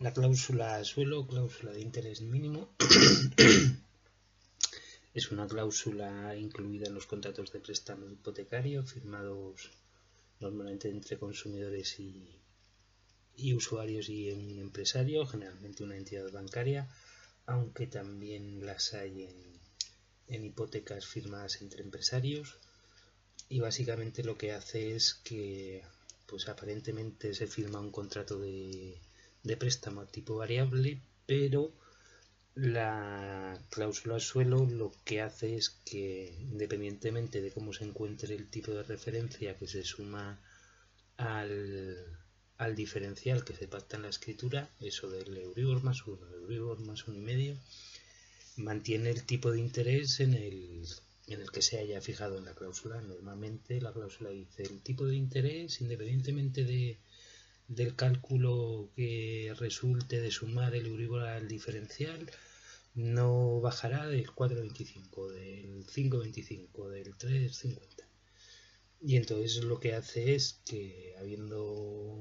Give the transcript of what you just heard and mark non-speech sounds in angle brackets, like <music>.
La cláusula suelo, cláusula de interés mínimo, <coughs> es una cláusula incluida en los contratos de préstamo hipotecario firmados normalmente entre consumidores y, y usuarios y un empresario, generalmente una entidad bancaria, aunque también las hay en, hipotecas firmadas entre empresarios. Y básicamente lo que hace es que, pues aparentemente se firma un contrato de, de préstamo tipo variable, pero la cláusula suelo lo que hace es que, independientemente de cómo se encuentre el tipo de referencia que se suma al, al diferencial que se pacta en la escritura, eso del Euribor más uno, Euribor más uno y medio, mantiene el tipo de interés en el, en el que se haya fijado en la cláusula. Normalmente la cláusula dice el tipo de interés, independientemente de, del cálculo que resulte de sumar el Euribor al diferencial, no bajará del 4,25, del 5,25, del 3,50. Y entonces lo que hace es que habiendo